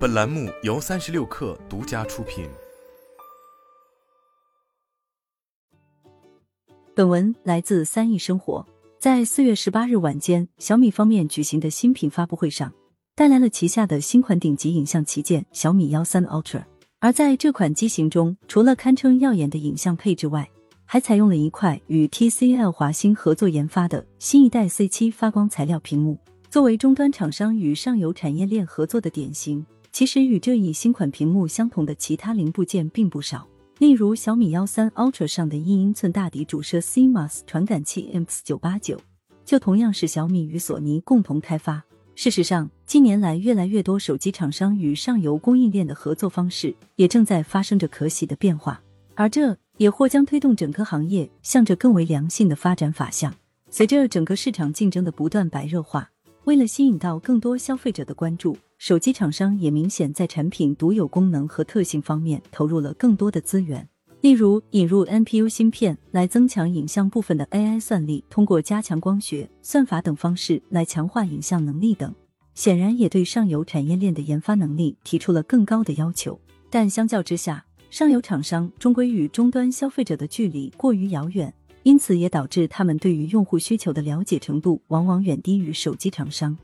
本栏目由三十六氪独家出品。本文来自三亿生活。在四月十八日晚间，小米方面举行的新品发布会上，带来了旗下的新款顶级影像旗舰小米幺三 Ultra。而在这款机型中，除了堪称耀眼的影像配置外，还采用了一块与 TCL 华星合作研发的新一代 C 七发光材料屏幕。作为终端厂商与上游产业链合作的典型，其实与这一新款屏幕相同的其他零部件并不少。例如小米幺三 Ultra 上的一英寸大底主摄 CMOS 传感器 Mx 九八九，就同样是小米与索尼共同开发。事实上，近年来越来越多手机厂商与上游供应链的合作方式也正在发生着可喜的变化，而这。也或将推动整个行业向着更为良性的发展法向。随着整个市场竞争的不断白热化，为了吸引到更多消费者的关注，手机厂商也明显在产品独有功能和特性方面投入了更多的资源。例如，引入 NPU 芯片来增强影像部分的 AI 算力，通过加强光学、算法等方式来强化影像能力等，显然也对上游产业链的研发能力提出了更高的要求。但相较之下，上游厂商终归与终端消费者的距离过于遥远，因此也导致他们对于用户需求的了解程度往往远低于手机厂商。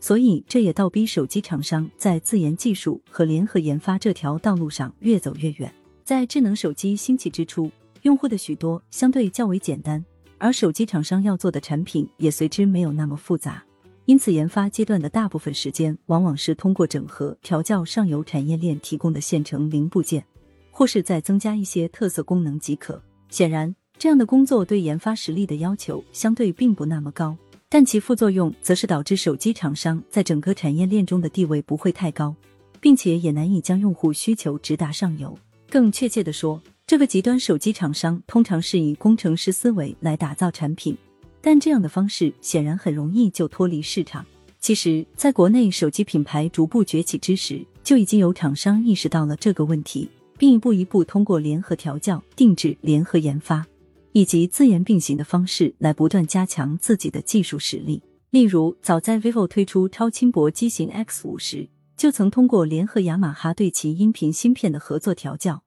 所以，这也倒逼手机厂商在自研技术和联合研发这条道路上越走越远。在智能手机兴起之初，用户的许多相对较为简单，而手机厂商要做的产品也随之没有那么复杂，因此研发阶段的大部分时间往往是通过整合调教上游产业链提供的现成零部件。或是再增加一些特色功能即可。显然，这样的工作对研发实力的要求相对并不那么高，但其副作用则是导致手机厂商在整个产业链中的地位不会太高，并且也难以将用户需求直达上游。更确切的说，这个极端手机厂商通常是以工程师思维来打造产品，但这样的方式显然很容易就脱离市场。其实，在国内手机品牌逐步崛起之时，就已经有厂商意识到了这个问题。并一步一步通过联合调教、定制、联合研发以及自研并行的方式来不断加强自己的技术实力。例如，早在 vivo 推出超轻薄机型 X 五时，就曾通过联合雅马哈对其音频芯片的合作调教，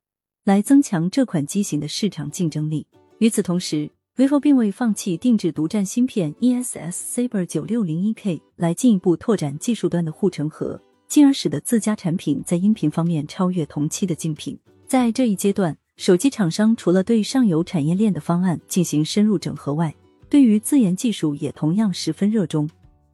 来增强这款机型的市场竞争力。与此同时，vivo 并未放弃定制独占芯片 ESS Saber 九六零一 K，来进一步拓展技术端的护城河。进而使得自家产品在音频方面超越同期的竞品。在这一阶段，手机厂商除了对上游产业链的方案进行深入整合外，对于自研技术也同样十分热衷。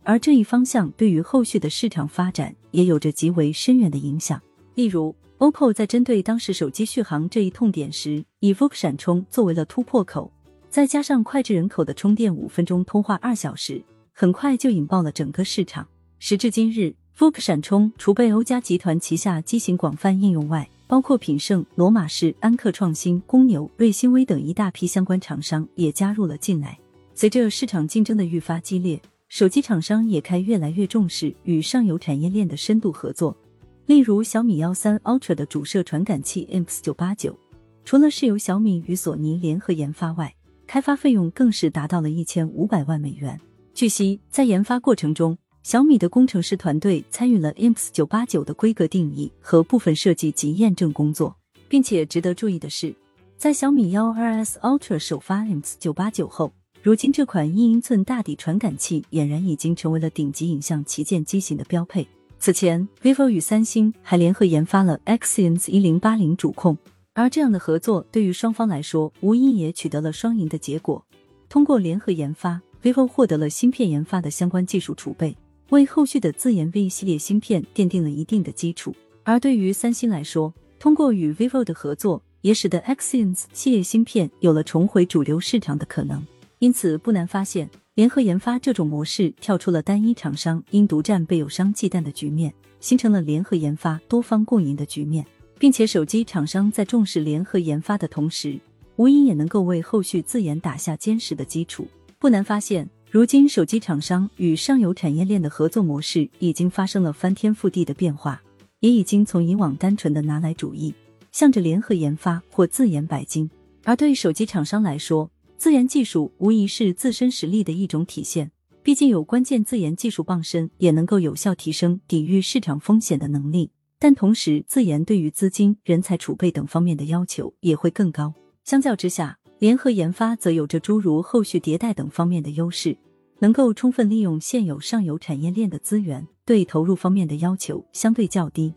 而这一方向对于后续的市场发展也有着极为深远的影响。例如，OPPO 在针对当时手机续航这一痛点时，以 VOOC 闪充作为了突破口，再加上脍炙人口的充电五分钟、通话二小时，很快就引爆了整个市场。时至今日。Vook 闪充除被欧嘉集团旗下机型广泛应用外，包括品胜、罗马仕、安克创新、公牛、瑞星微等一大批相关厂商也加入了进来。随着市场竞争的愈发激烈，手机厂商也开越来越重视与上游产业链的深度合作。例如小米幺三 Ultra 的主摄传感器 IMX 九八九，除了是由小米与索尼联合研发外，开发费用更是达到了一千五百万美元。据悉，在研发过程中，小米的工程师团队参与了 IMX 九八九的规格定义和部分设计及验证工作，并且值得注意的是，在小米幺二 S Ultra 首发 IMX 九八九后，如今这款一英寸大底传感器俨然已经成为了顶级影像旗舰机型的标配。此前，vivo 与三星还联合研发了 Exynos 一零八零主控，而这样的合作对于双方来说，无疑也取得了双赢的结果。通过联合研发，vivo 获得了芯片研发的相关技术储备。为后续的自研 V 系列芯片奠定了一定的基础，而对于三星来说，通过与 vivo 的合作，也使得 Exynos 系列芯片有了重回主流市场的可能。因此，不难发现，联合研发这种模式跳出了单一厂商因独占被友商忌惮的局面，形成了联合研发多方共赢的局面，并且手机厂商在重视联合研发的同时，无疑也能够为后续自研打下坚实的基础。不难发现。如今，手机厂商与上游产业链的合作模式已经发生了翻天覆地的变化，也已经从以往单纯的拿来主义，向着联合研发或自研百金。而对手机厂商来说，自研技术无疑是自身实力的一种体现。毕竟有关键自研技术傍身，也能够有效提升抵御市场风险的能力。但同时自研对于资金、人才储备等方面的要求也会更高。相较之下，联合研发则有着诸如后续迭代等方面的优势，能够充分利用现有上游产业链的资源，对投入方面的要求相对较低，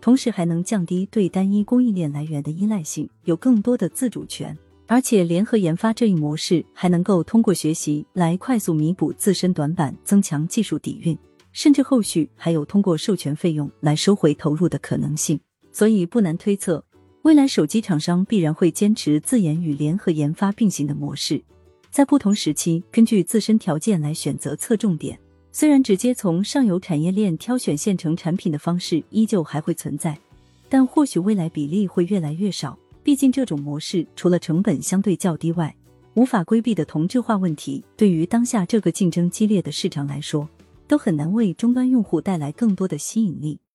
同时还能降低对单一供应链来源的依赖性，有更多的自主权。而且，联合研发这一模式还能够通过学习来快速弥补自身短板，增强技术底蕴，甚至后续还有通过授权费用来收回投入的可能性。所以，不难推测。未来手机厂商必然会坚持自研与联合研发并行的模式，在不同时期根据自身条件来选择侧重点。虽然直接从上游产业链挑选现成产品的方式依旧还会存在，但或许未来比例会越来越少。毕竟这种模式除了成本相对较低外，无法规避的同质化问题，对于当下这个竞争激烈的市场来说，都很难为终端用户带来更多的吸引力。